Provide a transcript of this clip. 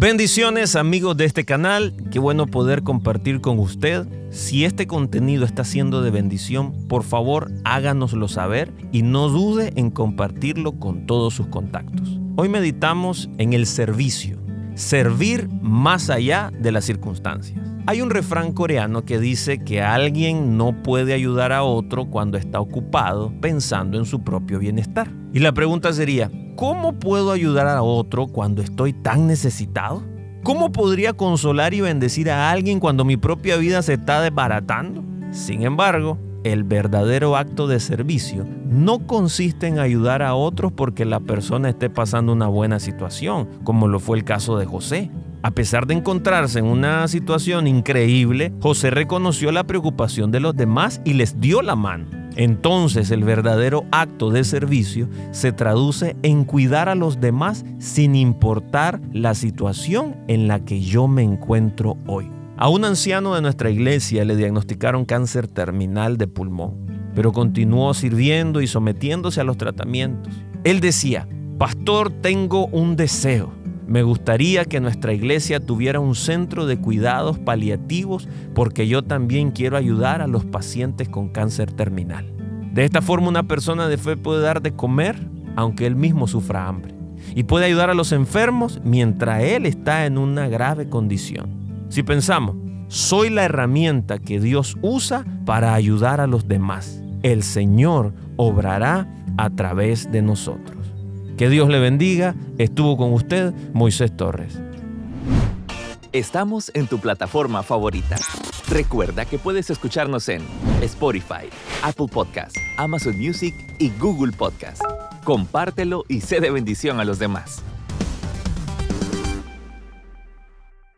Bendiciones amigos de este canal, qué bueno poder compartir con usted. Si este contenido está siendo de bendición, por favor háganoslo saber y no dude en compartirlo con todos sus contactos. Hoy meditamos en el servicio, servir más allá de las circunstancias. Hay un refrán coreano que dice que alguien no puede ayudar a otro cuando está ocupado pensando en su propio bienestar. Y la pregunta sería, ¿cómo puedo ayudar a otro cuando estoy tan necesitado? ¿Cómo podría consolar y bendecir a alguien cuando mi propia vida se está desbaratando? Sin embargo, el verdadero acto de servicio no consiste en ayudar a otros porque la persona esté pasando una buena situación, como lo fue el caso de José. A pesar de encontrarse en una situación increíble, José reconoció la preocupación de los demás y les dio la mano. Entonces el verdadero acto de servicio se traduce en cuidar a los demás sin importar la situación en la que yo me encuentro hoy. A un anciano de nuestra iglesia le diagnosticaron cáncer terminal de pulmón, pero continuó sirviendo y sometiéndose a los tratamientos. Él decía, Pastor, tengo un deseo. Me gustaría que nuestra iglesia tuviera un centro de cuidados paliativos porque yo también quiero ayudar a los pacientes con cáncer terminal. De esta forma una persona de fe puede dar de comer aunque él mismo sufra hambre y puede ayudar a los enfermos mientras él está en una grave condición. Si pensamos, soy la herramienta que Dios usa para ayudar a los demás. El Señor obrará a través de nosotros. Que Dios le bendiga. Estuvo con usted Moisés Torres. Estamos en tu plataforma favorita. Recuerda que puedes escucharnos en Spotify, Apple Podcast, Amazon Music y Google Podcast. Compártelo y sé de bendición a los demás.